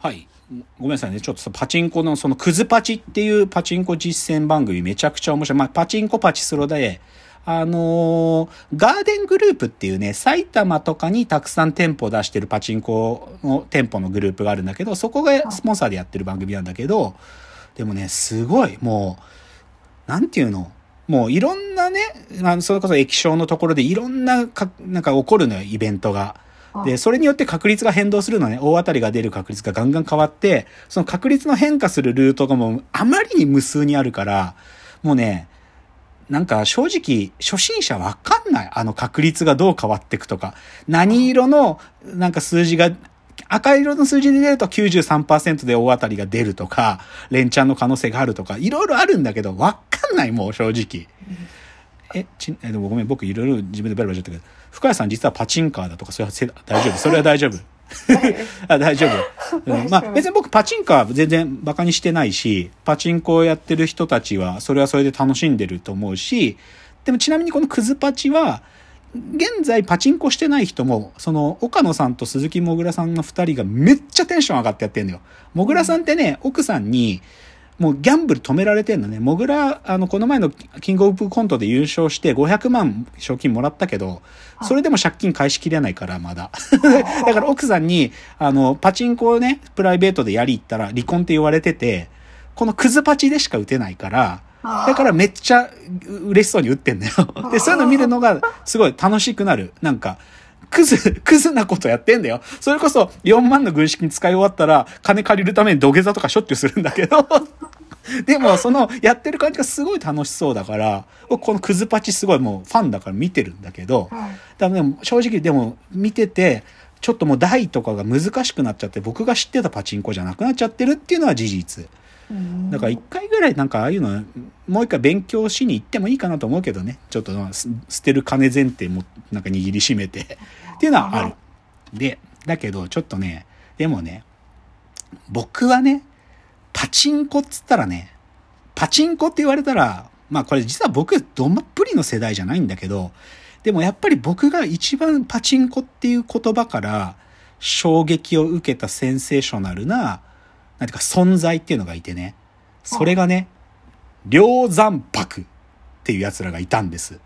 はい。ごめんなさいね。ちょっとさ、パチンコの、その、クズパチっていうパチンコ実践番組めちゃくちゃ面白い。まあ、パチンコパチスロで、あのーガーデングループっていうね、埼玉とかにたくさん店舗出してるパチンコの店舗のグループがあるんだけど、そこがスポンサーでやってる番組なんだけど、でもね、すごい、もう、なんていうの？もういろんなね、あのそれこそ液晶のところでいろんなか、なんか起こるのよ、イベントが。で、それによって確率が変動するのね。大当たりが出る確率がガンガン変わって、その確率の変化するルートがもうあまりに無数にあるから、もうね、なんか正直、初心者わかんない。あの確率がどう変わっていくとか。何色のなんか数字が、赤色の数字で出ると93%で大当たりが出るとか、連チャンの可能性があるとか、いろいろあるんだけど、わかんないもう正直。え、ち、え、でもごめん、僕いろいろ自分でバラバラしちゃったけど、深谷さん実はパチンカーだとか、それはせ大丈夫？それは大丈夫？あ大丈夫。うん、まあ別に僕パチンカーは全然バカにしてないし、パチンコをやってる人たちはそれはそれで楽しんでると思うし、でもちなみにこのクズパチは、現在パチンコしてない人も、その岡野さんと鈴木もぐらさんの二人がめっちゃテンション上がってやってんだよ。もぐらさんってね、奥さんに、もうギャンブル止められてんのね。もぐら、あの、この前のキングオブコントで優勝して500万賞金もらったけど、それでも借金返しきれないから、まだ。だから奥さんに、あの、パチンコをね、プライベートでやり行ったら離婚って言われてて、このクズパチでしか打てないから、だからめっちゃ嬉しそうに打ってんだよ。で、そういうの見るのがすごい楽しくなる。なんか、クズ、クズなことやってんだよ。それこそ4万の軍資金使い終わったら金借りるために土下座とかしょっちゅうするんだけど。でも、その、やってる感じがすごい楽しそうだから、僕このクズパチすごいもうファンだから見てるんだけど、だからでも正直でも見てて、ちょっともう台とかが難しくなっちゃって、僕が知ってたパチンコじゃなくなっちゃってるっていうのは事実。だから一回ぐらいなんかああいうの、もう一回勉強しに行ってもいいかなと思うけどね。ちょっと捨てる金前提もなんか握りしめて っていうのはある。で、だけどちょっとね、でもね、僕はね、パチンコっつったらね、パチンコって言われたら、まあこれ実は僕どんまっぷりの世代じゃないんだけど、でもやっぱり僕が一番パチンコっていう言葉から衝撃を受けたセンセーショナルな、なんていうか存在っていうのがいてね。それがね、梁山泊っていう奴らがいたんです。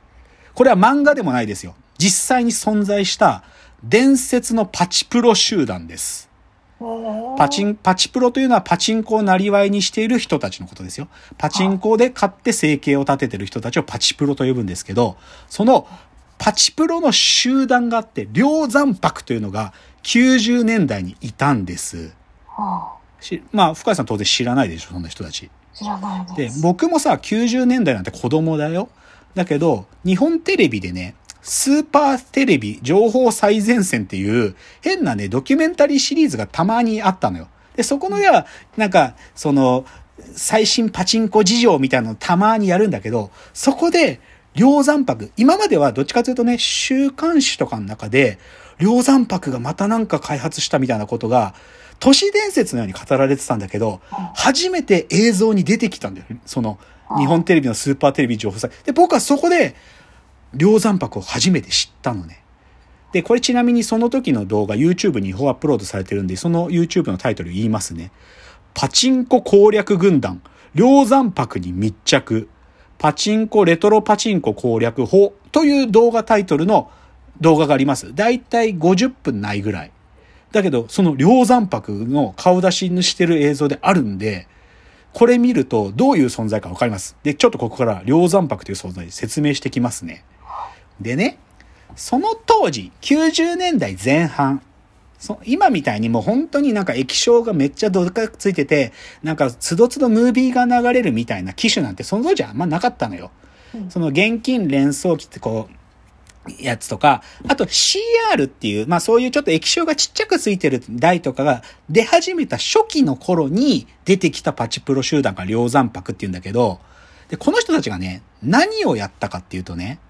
これは漫画でもないですよ。実際に存在した伝説のパチプロ集団です。パチン、パチプロというのはパチンコをなりわいにしている人たちのことですよ。パチンコで買って生計を立ててる人たちをパチプロと呼ぶんですけど、そのパチプロの集団があって、梁山泊というのが90年代にいたんです。しまあ、深谷さん当然知らないでしょ、そんな人たち。知らないで僕もさ、90年代なんて子供だよ。だけど、日本テレビでね、スーパーテレビ情報最前線っていう変なね、ドキュメンタリーシリーズがたまにあったのよ。で、そこのでは、なんか、その、最新パチンコ事情みたいなのたまにやるんだけど、そこで、梁山泊、今まではどっちかというとね、週刊誌とかの中で、梁山泊がまたなんか開発したみたいなことが、都市伝説のように語られてたんだけど、初めて映像に出てきたんだよ。その、日本テレビのスーパーテレビ情報祭。で、僕はそこで、梁山泊を初めて知ったのね。で、これちなみにその時の動画 YouTube に違法アップロードされてるんで、その YouTube のタイトル言いますね。パチンコ攻略軍団、梁山泊に密着、パチンコレトロパチンコ攻略法という動画タイトルの動画があります。だいたい50分ないぐらい。だけど、その梁山泊の顔出しにしてる映像であるんで、これ見るとどういう存在かわかります。で、ちょっとここから梁山泊という存在説明してきますね。でね、その当時、90年代前半、そ今みたいにもう本当になんか液晶がめっちゃどでかくついてて、なんかつどつどムービーが流れるみたいな機種なんてその当時はあんまなかったのよ。その現金連想機ってこう、やつとか、あと CR っていう、まあそういうちょっと液晶がちっちゃくついてる台とかが出始めた初期の頃に出てきたパチプロ集団が梁山泊っていうんだけど、で、この人たちがね、何をやったかっていうとね、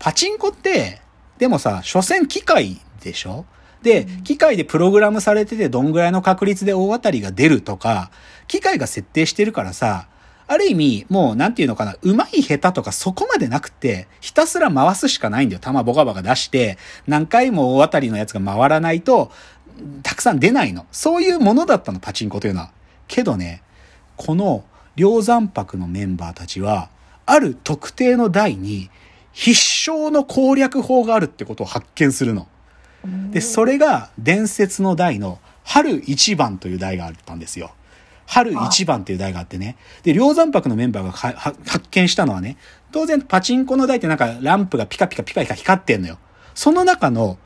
パチンコって、でもさ、所詮機械でしょ？で、機械でプログラムされててどんぐらいの確率で大当たりが出るとか、機械が設定してるからさ、ある意味、もう、なんていうのかな、上手い下手とかそこまでなくて、ひたすら回すしかないんだよ。球ボカボカ出して、何回も大当たりのやつが回らないと、たくさん出ないの。そういうものだったの、パチンコというのは。けどね、この梁山泊のメンバーたちは、ある特定の台に必勝の攻略法があるってことを発見するの。で、それが伝説の台の春一番という台があったんですよ。春一番っていう台があってね。で、梁山泊のメンバーが 発見したのはね、当然パチンコの台ってなんかランプがピカピカピカピカ光ってんのよ。その中の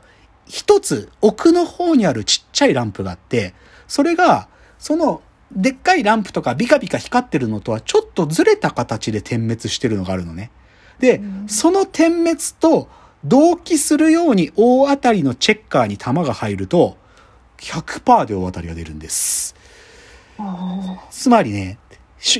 一つ奥の方にあるちっちゃいランプがあって、それが、そのでっかいランプとかビカビカ光ってるのとはちょっとずれた形で点滅してるのがあるのね。で、その点滅と同期するように大当たりのチェッカーに弾が入ると、100%で大当たりが出るんです。つまりね、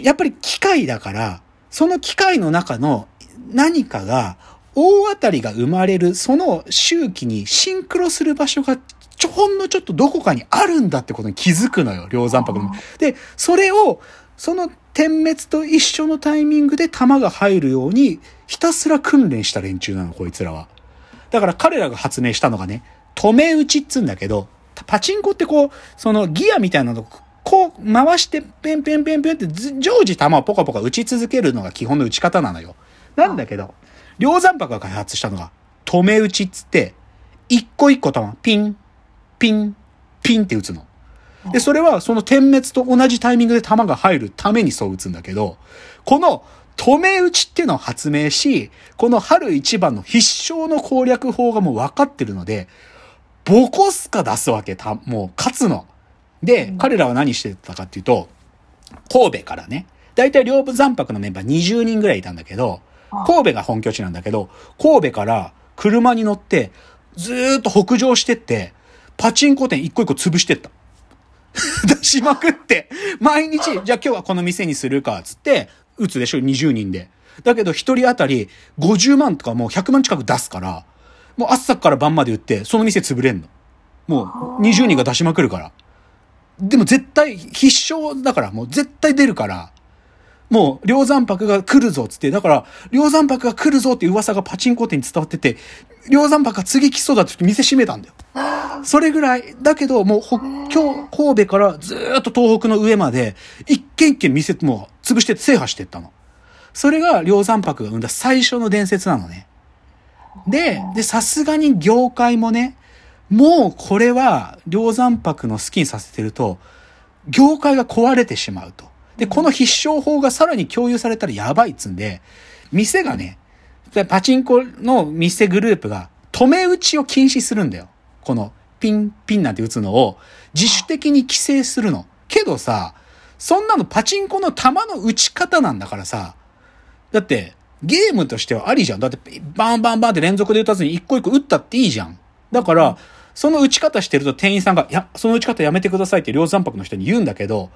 やっぱり機械だから、その機械の中の何かが大当たりが生まれるその周期にシンクロする場所がちょほんのちょっとどこかにあるんだってことに気づくのよ、梁山泊の。で、それを、その点滅と一緒のタイミングで弾が入るように、ひたすら訓練した連中なの、こいつらは。だから彼らが発明したのがね、止め打ちっつうんだけど、パチンコってこう、そのギアみたいなのこう回してペンペンペンペンって常時弾をポカポカ打ち続けるのが基本の打ち方なのよ。なんだけど、梁山泊が開発したのが、止め打ちっつって、一個一個弾、ピン、ピン、ピンって打つの。で、それはその点滅と同じタイミングで弾が入るためにそう打つんだけど、この止め打ちっていうのを発明し、この春一番の必勝の攻略法がもう分かってるので、ボコスカ出すわけ、た、もう勝つの。で、彼らは何してたかっていうと、神戸からね、だいたい両部残泊のメンバー20人ぐらいいたんだけど、神戸が本拠地なんだけど、神戸から車に乗って、ずーっと北上してって、パチンコ店一個一個潰してった。出しまくって、毎日、じゃあ今日はこの店にするか、つって、打つでしょ ?20 人で。だけど一人当たり50万とかもう100万近く出すから、もう朝から晩まで売って、その店潰れんの。もう20人が出しまくるから。でも絶対必勝だから、もう絶対出るから、もう、梁山泊が来るぞつって、だから、梁山泊が来るぞって噂がパチンコ店に伝わってて、梁山泊が次来そうだって店閉めたんだよ。それぐらい。だけど、もう、北京、神戸からずっと東北の上まで、一軒一軒店もう潰して制覇していったの。それが梁山泊が生んだ最初の伝説なのね。で、で、さすがに業界もね、もうこれは、梁山泊の好きにさせてると、業界が壊れてしまうと。で、この必勝法がさらに共有されたらやばいっつんで、店がね、パチンコの店グループが止め打ちを禁止するんだよ。このピンピンなんて打つのを自主的に規制するの。けどさ、そんなのパチンコの弾の打ち方なんだからさ、だってゲームとしてはありじゃん。だってバンバンバンって連続で打たずに一個一個打ったっていいじゃん。だから、その打ち方してると店員さんが、いや、その打ち方やめてくださいって両山泊の人に言うんだけど、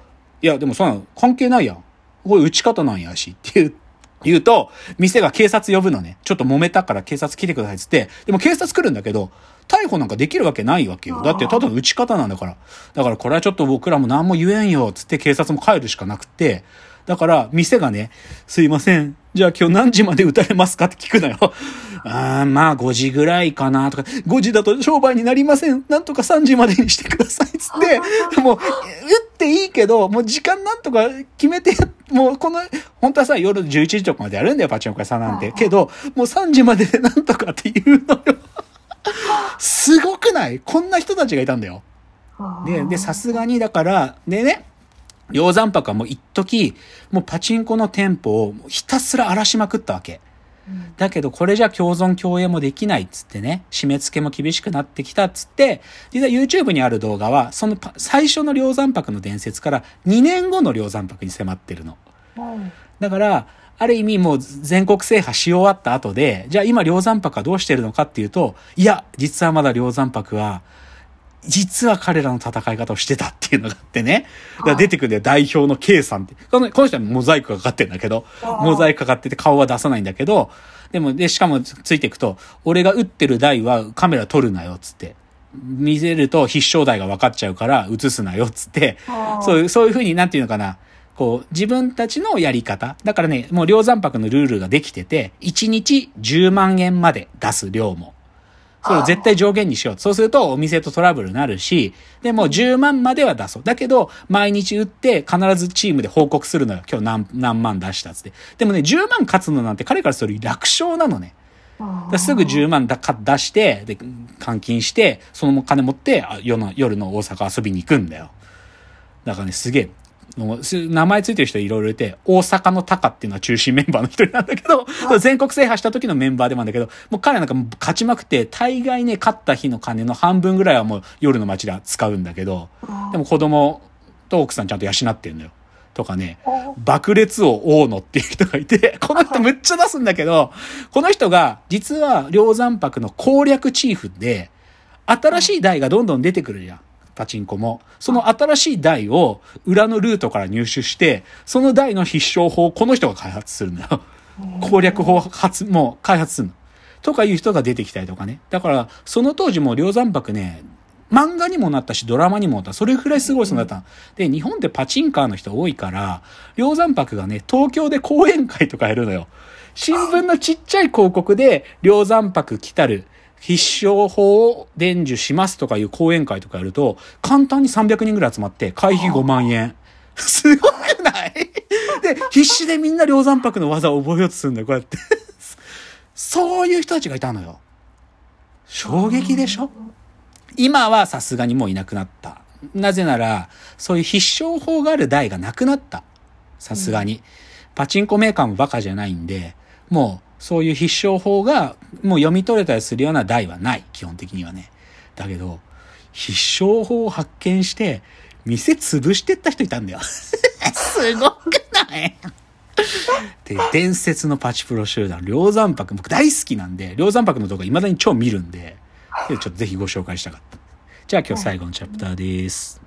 いや、でもそんなの関係ないやん。これ打ち方なんやしっていう、言うと、店が警察呼ぶのね。ちょっと揉めたから警察来てくださいっつって。でも警察来るんだけど、逮捕なんかできるわけないわけよ。だってただの打ち方なんだから。だからこれはちょっと僕らも何も言えんよ、つって警察も帰るしかなくて。だから、店がね、すいません。じゃあ今日何時まで打たれますかって聞くのよ。あまあ5時ぐらいかなとか、5時だと商売になりません。なんとか3時までにしてください。つって、もう、打 っていいけど、もう時間なんとか決めて、もうこの、本当はさ、夜11時とかまでやるんだよ、パチンコ屋さんなんて。けど、もう3時までで なんとかって言うのよ。すごくない？こんな人たちがいたんだよ。で、で、さすがにだから、でね、鷹山泊はもう一時、もうパチンコの店舗をひたすら荒らしまくったわけ。だけどこれじゃ共存共栄もできないっつってね、締め付けも厳しくなってきたっつって、実は YouTube にある動画は、その最初の梁山泊の伝説から2年後の梁山泊に迫ってるの。だから、ある意味もう全国制覇し終わった後で、じゃあ今梁山泊はどうしてるのかっていうと、いや、実はまだ梁山泊は実は彼らの戦い方をしてたっていうのがあってね。出てくるんだよ、代表の K さんって。このこの人はモザイクがかかってんだけど、モザイクかかってて顔は出さないんだけど、でも、で、しかもついていくと、俺が撃ってる台はカメラ撮るなよ、つって。見せると必勝台が分かっちゃうから映すなよ、つって。そういう、そういうふうになんていうのかな。こう、自分たちのやり方。だからね、もう量山泊のルールができてて、1日10万円まで出す量も。それを絶対上限にしよう。そうするとお店とトラブルになるし、でも10万までは出そう。だけど、毎日売って必ずチームで報告するのよ。今日何何万出したっつって。でもね、10万勝つのなんて彼からすると楽勝なのね。すぐ10万だ出して、で、換金して、その金持って夜の夜の大阪遊びに行くんだよ。だからね、すげえ、名前ついてる人いろいろいて、大阪のタカっていうのは中心メンバーの一人なんだけど、全国制覇した時のメンバーでもあるんだけど、もう彼なんか勝ちまくって、大概ね、勝った日の金の半分ぐらいはもう夜の街で使うんだけど、でも子供と奥さんちゃんと養ってるのよ。とかね、爆裂王大野っていう人がいて、この人むっちゃ出すんだけど、この人が実は梁山泊の攻略チーフで、新しい台がどんどん出てくるじゃん。パチンコも。その新しい台を裏のルートから入手して、その台の必勝法をこの人が開発するんだよ。攻略法発、もう開発するの。とかいう人が出てきたりとかね。だから、その当時も梁山泊ね、漫画にもなったし、ドラマにもなった。それぐらいすごい人だった。で、日本でパチンカーの人多いから、梁山泊がね、東京で講演会とかやるのよ。新聞のちっちゃい広告で、梁山泊来たる、必勝法を伝授しますとかいう講演会とかやると、簡単に300人ぐらい集まって、会費5万円。すごくない？で、必死でみんな梁山泊の技を覚えようとするんだよ、こうやって。そういう人たちがいたのよ。衝撃でしょ？今はさすがにもういなくなった。なぜなら、そういう必勝法がある台がなくなった。さすがに。パチンコメーカーもバカじゃないんで、もうそういう必勝法がもう読み取れたりするような台はない。基本的にはね。だけど、必勝法を発見して、店潰してった人いたんだよ。すごくない？で、伝説のパチプロ集団、梁山泊、僕大好きなんで、梁山泊の動画未だに超見るんで、ちょっとぜひご紹介したかった。じゃあ今日最後のチャプターです。